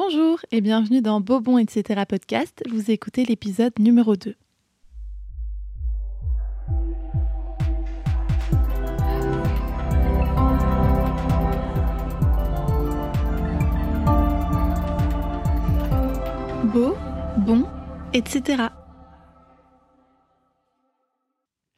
Bonjour et bienvenue dans Bobon etc. podcast. Vous écoutez l'épisode numéro 2. Beau, bon, etc.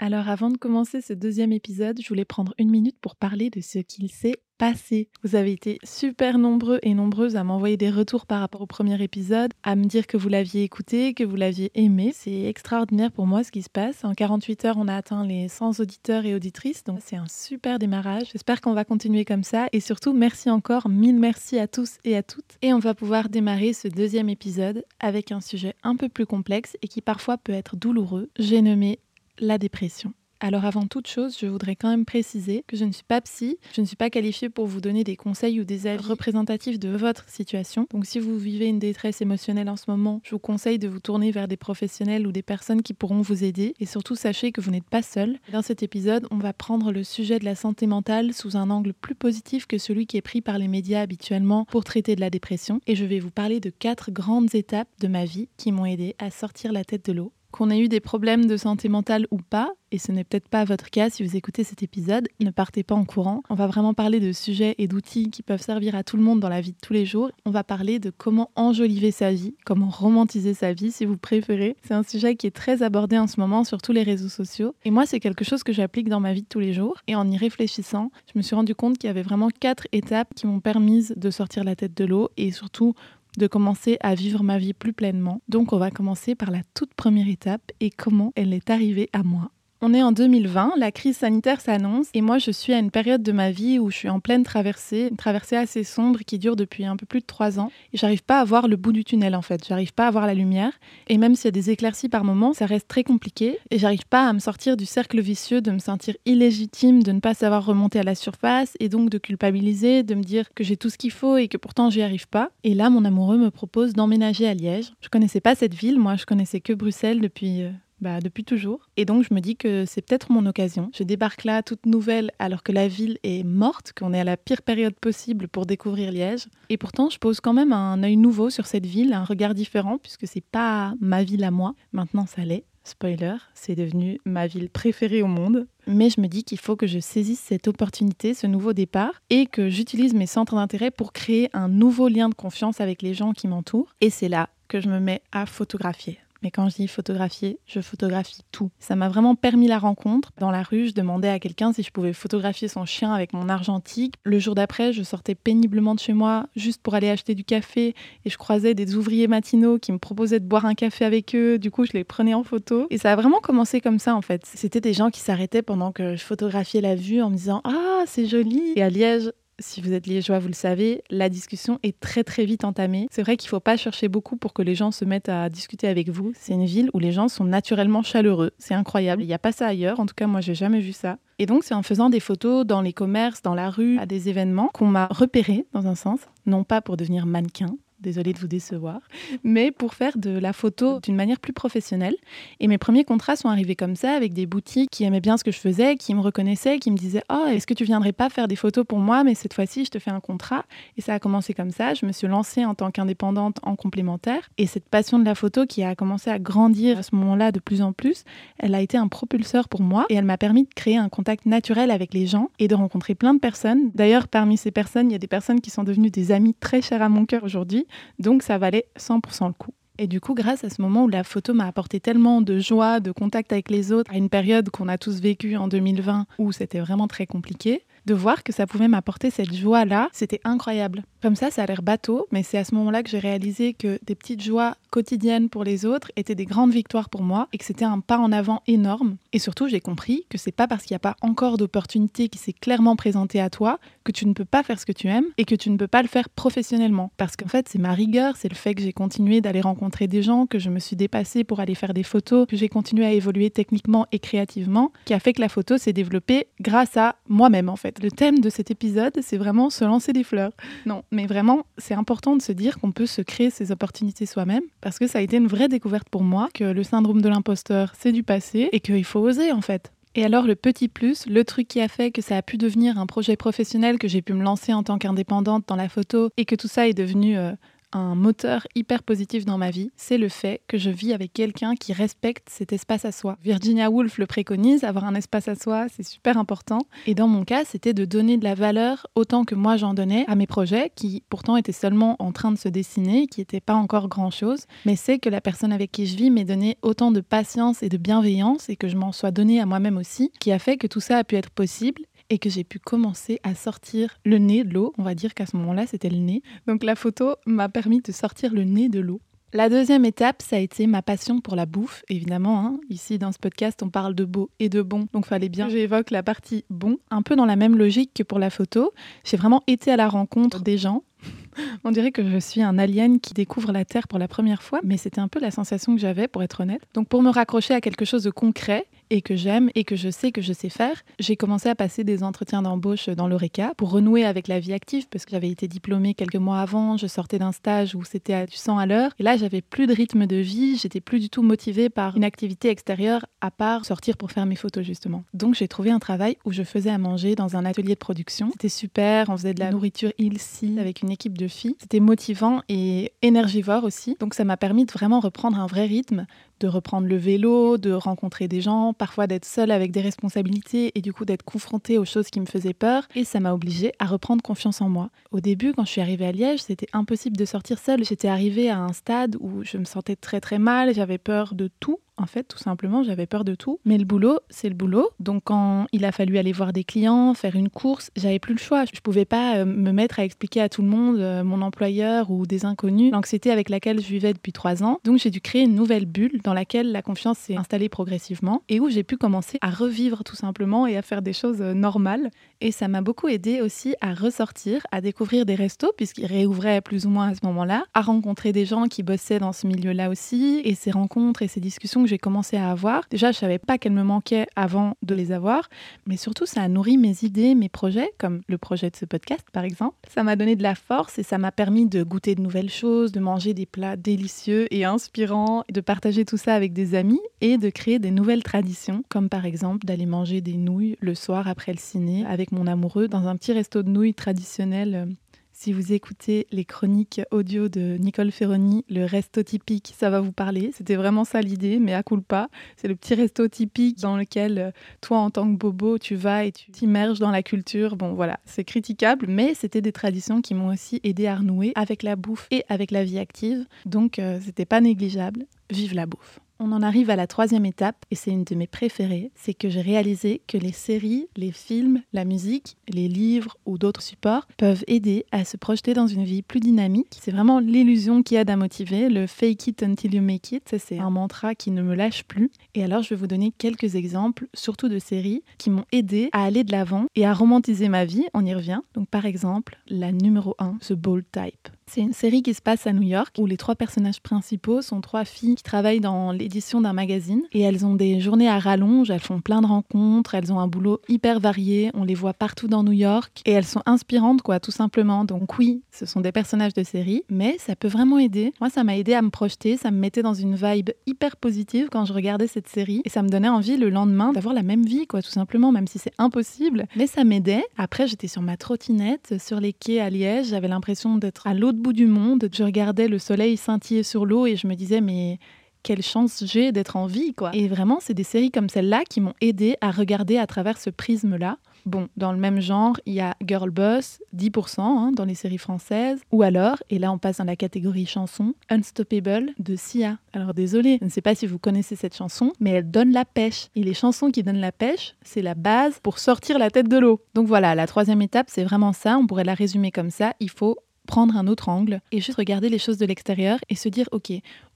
Alors avant de commencer ce deuxième épisode, je voulais prendre une minute pour parler de ce qu'il s'est passé. Vous avez été super nombreux et nombreuses à m'envoyer des retours par rapport au premier épisode, à me dire que vous l'aviez écouté, que vous l'aviez aimé. C'est extraordinaire pour moi ce qui se passe. En 48 heures, on a atteint les 100 auditeurs et auditrices, donc c'est un super démarrage. J'espère qu'on va continuer comme ça et surtout merci encore, mille merci à tous et à toutes. Et on va pouvoir démarrer ce deuxième épisode avec un sujet un peu plus complexe et qui parfois peut être douloureux. J'ai nommé la dépression. Alors avant toute chose, je voudrais quand même préciser que je ne suis pas psy, je ne suis pas qualifiée pour vous donner des conseils ou des avis représentatifs de votre situation. Donc si vous vivez une détresse émotionnelle en ce moment, je vous conseille de vous tourner vers des professionnels ou des personnes qui pourront vous aider. Et surtout, sachez que vous n'êtes pas seul. Dans cet épisode, on va prendre le sujet de la santé mentale sous un angle plus positif que celui qui est pris par les médias habituellement pour traiter de la dépression. Et je vais vous parler de quatre grandes étapes de ma vie qui m'ont aidé à sortir la tête de l'eau qu'on ait eu des problèmes de santé mentale ou pas, et ce n'est peut-être pas votre cas si vous écoutez cet épisode, ne partez pas en courant. On va vraiment parler de sujets et d'outils qui peuvent servir à tout le monde dans la vie de tous les jours. On va parler de comment enjoliver sa vie, comment romantiser sa vie si vous préférez. C'est un sujet qui est très abordé en ce moment sur tous les réseaux sociaux. Et moi, c'est quelque chose que j'applique dans ma vie de tous les jours. Et en y réfléchissant, je me suis rendu compte qu'il y avait vraiment quatre étapes qui m'ont permis de sortir la tête de l'eau et surtout de commencer à vivre ma vie plus pleinement. Donc on va commencer par la toute première étape et comment elle est arrivée à moi. On est en 2020, la crise sanitaire s'annonce et moi je suis à une période de ma vie où je suis en pleine traversée, une traversée assez sombre qui dure depuis un peu plus de trois ans et j'arrive pas à voir le bout du tunnel en fait, j'arrive pas à voir la lumière et même s'il y a des éclaircies par moments, ça reste très compliqué et j'arrive pas à me sortir du cercle vicieux de me sentir illégitime, de ne pas savoir remonter à la surface et donc de culpabiliser, de me dire que j'ai tout ce qu'il faut et que pourtant j'y arrive pas. Et là mon amoureux me propose d'emménager à Liège. Je connaissais pas cette ville, moi je connaissais que Bruxelles depuis euh, bah, depuis toujours. Et donc, je me dis que c'est peut-être mon occasion. Je débarque là toute nouvelle alors que la ville est morte, qu'on est à la pire période possible pour découvrir Liège. Et pourtant, je pose quand même un œil nouveau sur cette ville, un regard différent, puisque c'est pas ma ville à moi. Maintenant, ça l'est. Spoiler, c'est devenu ma ville préférée au monde. Mais je me dis qu'il faut que je saisisse cette opportunité, ce nouveau départ, et que j'utilise mes centres d'intérêt pour créer un nouveau lien de confiance avec les gens qui m'entourent. Et c'est là que je me mets à photographier. Mais quand je dis photographier, je photographie tout. Ça m'a vraiment permis la rencontre. Dans la rue, je demandais à quelqu'un si je pouvais photographier son chien avec mon argentique. Le jour d'après, je sortais péniblement de chez moi juste pour aller acheter du café et je croisais des ouvriers matinaux qui me proposaient de boire un café avec eux. Du coup, je les prenais en photo. Et ça a vraiment commencé comme ça en fait. C'était des gens qui s'arrêtaient pendant que je photographiais la vue en me disant Ah, c'est joli. Et à Liège, si vous êtes liégeois, vous le savez, la discussion est très très vite entamée. C'est vrai qu'il ne faut pas chercher beaucoup pour que les gens se mettent à discuter avec vous. C'est une ville où les gens sont naturellement chaleureux. C'est incroyable. Il n'y a pas ça ailleurs. En tout cas, moi, j'ai jamais vu ça. Et donc, c'est en faisant des photos dans les commerces, dans la rue, à des événements, qu'on m'a repéré dans un sens. Non pas pour devenir mannequin, désolée de vous décevoir, mais pour faire de la photo d'une manière plus professionnelle. Et mes premiers contrats sont arrivés comme ça, avec des boutiques qui aimaient bien ce que je faisais, qui me reconnaissaient, qui me disaient Oh, est-ce que tu viendrais pas faire des photos pour moi, mais cette fois-ci, je te fais un contrat Et ça a commencé comme ça. Je me suis lancée en tant qu'indépendante en complémentaire. Et cette passion de la photo qui a commencé à grandir à ce moment-là de plus en plus, elle a été un propulseur pour moi et elle m'a permis de créer un contact naturel avec les gens et de rencontrer plein de personnes. D'ailleurs, parmi ces personnes, il y a des personnes qui sont devenues des amis très chers à mon cœur aujourd'hui. Donc ça valait 100% le coup. Et du coup, grâce à ce moment où la photo m'a apporté tellement de joie, de contact avec les autres, à une période qu'on a tous vécue en 2020 où c'était vraiment très compliqué, de voir que ça pouvait m'apporter cette joie-là, c'était incroyable. Comme ça, ça a l'air bateau, mais c'est à ce moment-là que j'ai réalisé que des petites joies quotidiennes pour les autres étaient des grandes victoires pour moi et que c'était un pas en avant énorme. Et surtout, j'ai compris que c'est pas parce qu'il n'y a pas encore d'opportunité qui s'est clairement présentée à toi que tu ne peux pas faire ce que tu aimes et que tu ne peux pas le faire professionnellement. Parce qu'en fait, c'est ma rigueur, c'est le fait que j'ai continué d'aller rencontrer des gens, que je me suis dépassée pour aller faire des photos, que j'ai continué à évoluer techniquement et créativement, qui a fait que la photo s'est développée grâce à moi-même en fait. Le thème de cet épisode, c'est vraiment se lancer des fleurs. Non, mais vraiment, c'est important de se dire qu'on peut se créer ces opportunités soi-même parce que ça a été une vraie découverte pour moi que le syndrome de l'imposteur, c'est du passé et qu'il faut oser en fait. Et alors le petit plus, le truc qui a fait que ça a pu devenir un projet professionnel, que j'ai pu me lancer en tant qu'indépendante dans la photo et que tout ça est devenu euh, un moteur hyper positif dans ma vie, c'est le fait que je vis avec quelqu'un qui respecte cet espace à soi. Virginia Woolf le préconise, avoir un espace à soi, c'est super important. Et dans mon cas, c'était de donner de la valeur autant que moi j'en donnais à mes projets, qui pourtant étaient seulement en train de se dessiner, qui n'étaient pas encore grand-chose. Mais c'est que la personne avec qui je vis m'ait donné autant de patience et de bienveillance et que je m'en sois donné à moi-même aussi, qui a fait que tout ça a pu être possible et que j'ai pu commencer à sortir le nez de l'eau. On va dire qu'à ce moment-là, c'était le nez. Donc la photo m'a permis de sortir le nez de l'eau. La deuxième étape, ça a été ma passion pour la bouffe, évidemment. Hein. Ici, dans ce podcast, on parle de beau et de bon, donc fallait bien que j'évoque la partie bon, un peu dans la même logique que pour la photo. J'ai vraiment été à la rencontre des gens. On dirait que je suis un alien qui découvre la Terre pour la première fois, mais c'était un peu la sensation que j'avais, pour être honnête. Donc pour me raccrocher à quelque chose de concret, et que j'aime et que je sais que je sais faire, j'ai commencé à passer des entretiens d'embauche dans l'ORECA pour renouer avec la vie active parce que j'avais été diplômée quelques mois avant, je sortais d'un stage où c'était à du 100 à l'heure et là j'avais plus de rythme de vie, j'étais plus du tout motivée par une activité extérieure à part sortir pour faire mes photos justement. Donc j'ai trouvé un travail où je faisais à manger dans un atelier de production. C'était super, on faisait de la nourriture ici avec une équipe de filles. C'était motivant et énergivore aussi. Donc ça m'a permis de vraiment reprendre un vrai rythme de reprendre le vélo, de rencontrer des gens, parfois d'être seule avec des responsabilités et du coup d'être confrontée aux choses qui me faisaient peur. Et ça m'a obligée à reprendre confiance en moi. Au début, quand je suis arrivée à Liège, c'était impossible de sortir seule. J'étais arrivée à un stade où je me sentais très très mal, j'avais peur de tout en fait, tout simplement, j'avais peur de tout. Mais le boulot, c'est le boulot. Donc, quand il a fallu aller voir des clients, faire une course, j'avais plus le choix. Je pouvais pas euh, me mettre à expliquer à tout le monde, euh, mon employeur ou des inconnus, l'anxiété avec laquelle je vivais depuis trois ans. Donc, j'ai dû créer une nouvelle bulle dans laquelle la confiance s'est installée progressivement et où j'ai pu commencer à revivre tout simplement et à faire des choses euh, normales. Et ça m'a beaucoup aidé aussi à ressortir, à découvrir des restos, puisqu'ils réouvraient plus ou moins à ce moment-là, à rencontrer des gens qui bossaient dans ce milieu-là aussi. Et ces rencontres et ces discussions que j'ai commencé à avoir, déjà, je savais pas qu'elles me manquaient avant de les avoir, mais surtout, ça a nourri mes idées, mes projets, comme le projet de ce podcast, par exemple. Ça m'a donné de la force et ça m'a permis de goûter de nouvelles choses, de manger des plats délicieux et inspirants, de partager tout ça avec des amis et de créer des nouvelles traditions, comme par exemple d'aller manger des nouilles le soir après le ciné avec mon amoureux dans un petit resto de nouilles traditionnel. Si vous écoutez les chroniques audio de Nicole Ferroni, le resto typique, ça va vous parler. C'était vraiment ça l'idée, mais à pas. C'est le petit resto typique dans lequel euh, toi, en tant que bobo, tu vas et tu t'immerges dans la culture. Bon, voilà, c'est critiquable, mais c'était des traditions qui m'ont aussi aidé à renouer avec la bouffe et avec la vie active. Donc, euh, c'était pas négligeable. Vive la bouffe. On en arrive à la troisième étape, et c'est une de mes préférées, c'est que j'ai réalisé que les séries, les films, la musique, les livres ou d'autres supports peuvent aider à se projeter dans une vie plus dynamique. C'est vraiment l'illusion qui aide à motiver, le fake it until you make it, c'est un mantra qui ne me lâche plus. Et alors je vais vous donner quelques exemples, surtout de séries, qui m'ont aidé à aller de l'avant et à romantiser ma vie, on y revient. Donc par exemple, la numéro 1, The Bold Type. C'est une série qui se passe à New York où les trois personnages principaux sont trois filles qui travaillent dans l'édition d'un magazine et elles ont des journées à rallonge, elles font plein de rencontres, elles ont un boulot hyper varié, on les voit partout dans New York et elles sont inspirantes quoi tout simplement. Donc oui, ce sont des personnages de série, mais ça peut vraiment aider. Moi ça m'a aidé à me projeter, ça me mettait dans une vibe hyper positive quand je regardais cette série et ça me donnait envie le lendemain d'avoir la même vie quoi tout simplement même si c'est impossible, mais ça m'aidait. Après j'étais sur ma trottinette sur les quais à Liège, j'avais l'impression d'être à l'autre bout du monde. Je regardais le soleil scintiller sur l'eau et je me disais, mais quelle chance j'ai d'être en vie, quoi. Et vraiment, c'est des séries comme celle-là qui m'ont aidé à regarder à travers ce prisme-là. Bon, dans le même genre, il y a Girl Boss, 10% hein, dans les séries françaises. Ou alors, et là on passe dans la catégorie chanson, Unstoppable de Sia. Alors désolé, je ne sais pas si vous connaissez cette chanson, mais elle donne la pêche. Et les chansons qui donnent la pêche, c'est la base pour sortir la tête de l'eau. Donc voilà, la troisième étape, c'est vraiment ça. On pourrait la résumer comme ça. Il faut prendre un autre angle et juste regarder les choses de l'extérieur et se dire, ok,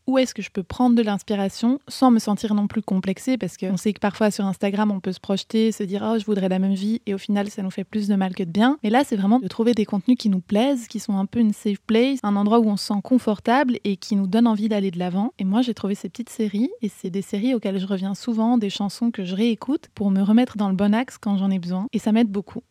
où est-ce que je peux prendre de l'inspiration sans me sentir non plus complexée parce qu'on sait que parfois sur Instagram on peut se projeter, se dire oh je voudrais la même vie et au final ça nous fait plus de mal que de bien. Mais là c'est vraiment de trouver des contenus qui nous plaisent, qui sont un peu une safe place, un endroit où on se sent confortable et qui nous donne envie d'aller de l'avant. Et moi j'ai trouvé ces petites séries et c'est des séries auxquelles je reviens souvent, des chansons que je réécoute pour me remettre dans le bon axe quand j'en ai besoin et ça m'aide beaucoup.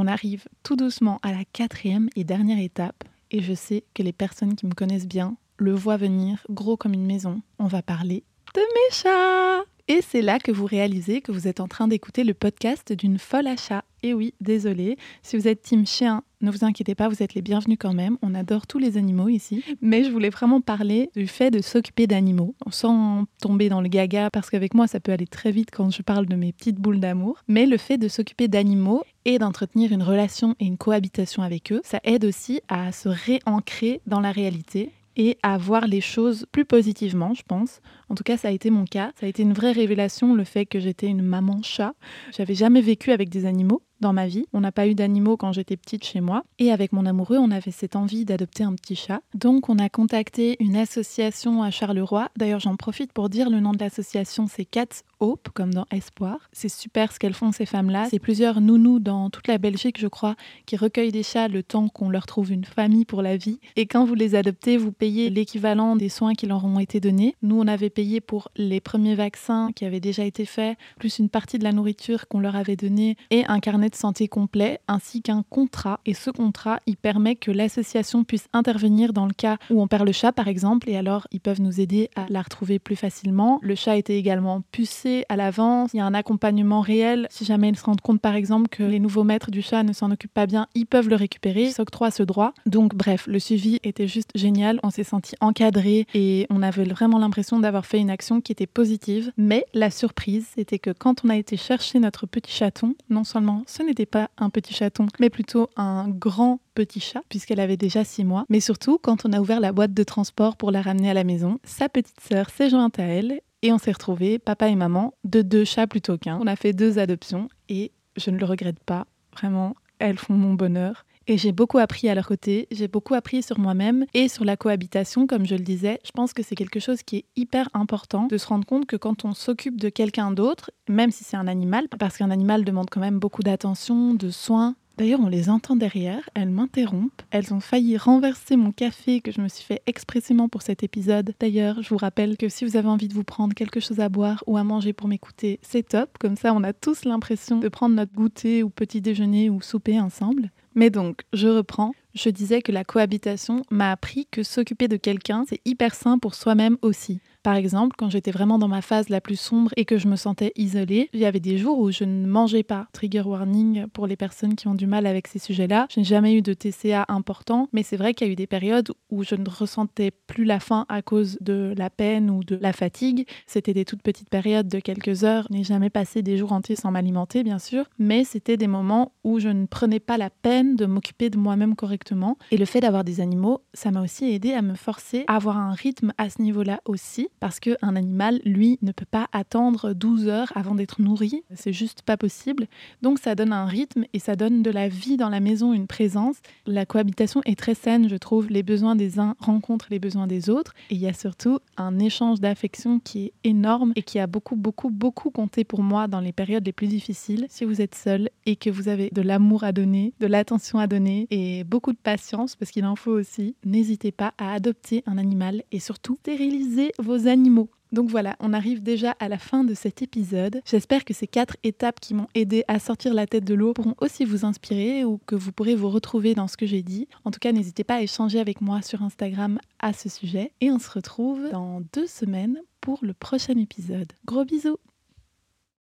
On arrive tout doucement à la quatrième et dernière étape, et je sais que les personnes qui me connaissent bien le voient venir gros comme une maison. On va parler de mes chats Et c'est là que vous réalisez que vous êtes en train d'écouter le podcast d'une folle à chat. Et oui, désolé, si vous êtes team chien, ne vous inquiétez pas, vous êtes les bienvenus quand même. On adore tous les animaux ici. Mais je voulais vraiment parler du fait de s'occuper d'animaux, sans tomber dans le gaga, parce qu'avec moi, ça peut aller très vite quand je parle de mes petites boules d'amour. Mais le fait de s'occuper d'animaux et d'entretenir une relation et une cohabitation avec eux, ça aide aussi à se réancrer dans la réalité et à voir les choses plus positivement, je pense. En tout cas, ça a été mon cas. Ça a été une vraie révélation, le fait que j'étais une maman chat. J'avais jamais vécu avec des animaux dans ma vie. On n'a pas eu d'animaux quand j'étais petite chez moi. Et avec mon amoureux, on avait cette envie d'adopter un petit chat. Donc on a contacté une association à Charleroi. D'ailleurs, j'en profite pour dire le nom de l'association, c'est Cats Hope, comme dans Espoir. C'est super ce qu'elles font, ces femmes-là. C'est plusieurs nounous dans toute la Belgique, je crois, qui recueillent des chats le temps qu'on leur trouve une famille pour la vie. Et quand vous les adoptez, vous payez l'équivalent des soins qui leur ont été donnés. Nous, on avait payé pour les premiers vaccins qui avaient déjà été faits, plus une partie de la nourriture qu'on leur avait donnée et un carnet de santé complet, ainsi qu'un contrat. Et ce contrat, il permet que l'association puisse intervenir dans le cas où on perd le chat, par exemple, et alors ils peuvent nous aider à la retrouver plus facilement. Le chat était également pucé à l'avance, il y a un accompagnement réel. Si jamais ils se rendent compte, par exemple, que les nouveaux maîtres du chat ne s'en occupent pas bien, ils peuvent le récupérer, ils s'octroient ce droit. Donc, bref, le suivi était juste génial. On s'est senti encadré et on avait vraiment l'impression d'avoir fait une action qui était positive. Mais la surprise, c'était que quand on a été chercher notre petit chaton, non seulement ce n'était pas un petit chaton, mais plutôt un grand petit chat, puisqu'elle avait déjà six mois. Mais surtout, quand on a ouvert la boîte de transport pour la ramener à la maison, sa petite sœur s'est jointe à elle et on s'est retrouvés, papa et maman, de deux chats plutôt qu'un. On a fait deux adoptions et je ne le regrette pas. Vraiment, elles font mon bonheur. Et j'ai beaucoup appris à leur côté, j'ai beaucoup appris sur moi-même et sur la cohabitation, comme je le disais. Je pense que c'est quelque chose qui est hyper important de se rendre compte que quand on s'occupe de quelqu'un d'autre, même si c'est un animal, parce qu'un animal demande quand même beaucoup d'attention, de soins, D'ailleurs, on les entend derrière, elles m'interrompent. Elles ont failli renverser mon café que je me suis fait expressément pour cet épisode. D'ailleurs, je vous rappelle que si vous avez envie de vous prendre quelque chose à boire ou à manger pour m'écouter, c'est top. Comme ça, on a tous l'impression de prendre notre goûter ou petit déjeuner ou souper ensemble. Mais donc, je reprends. Je disais que la cohabitation m'a appris que s'occuper de quelqu'un, c'est hyper sain pour soi-même aussi. Par exemple, quand j'étais vraiment dans ma phase la plus sombre et que je me sentais isolée, il y avait des jours où je ne mangeais pas. Trigger warning pour les personnes qui ont du mal avec ces sujets-là. Je n'ai jamais eu de TCA important, mais c'est vrai qu'il y a eu des périodes où je ne ressentais plus la faim à cause de la peine ou de la fatigue. C'était des toutes petites périodes de quelques heures. Je n'ai jamais passé des jours entiers sans m'alimenter, bien sûr, mais c'était des moments où je ne prenais pas la peine de m'occuper de moi-même correctement. Et le fait d'avoir des animaux, ça m'a aussi aidé à me forcer à avoir un rythme à ce niveau-là aussi parce qu'un animal, lui, ne peut pas attendre 12 heures avant d'être nourri. C'est juste pas possible. Donc ça donne un rythme et ça donne de la vie dans la maison, une présence. La cohabitation est très saine, je trouve. Les besoins des uns rencontrent les besoins des autres. Et il y a surtout un échange d'affection qui est énorme et qui a beaucoup, beaucoup, beaucoup compté pour moi dans les périodes les plus difficiles. Si vous êtes seul et que vous avez de l'amour à donner, de l'attention à donner et beaucoup de patience, parce qu'il en faut aussi, n'hésitez pas à adopter un animal et surtout stériliser vos animaux. Donc voilà, on arrive déjà à la fin de cet épisode. J'espère que ces quatre étapes qui m'ont aidé à sortir la tête de l'eau pourront aussi vous inspirer ou que vous pourrez vous retrouver dans ce que j'ai dit. En tout cas, n'hésitez pas à échanger avec moi sur Instagram à ce sujet. Et on se retrouve dans deux semaines pour le prochain épisode. Gros bisous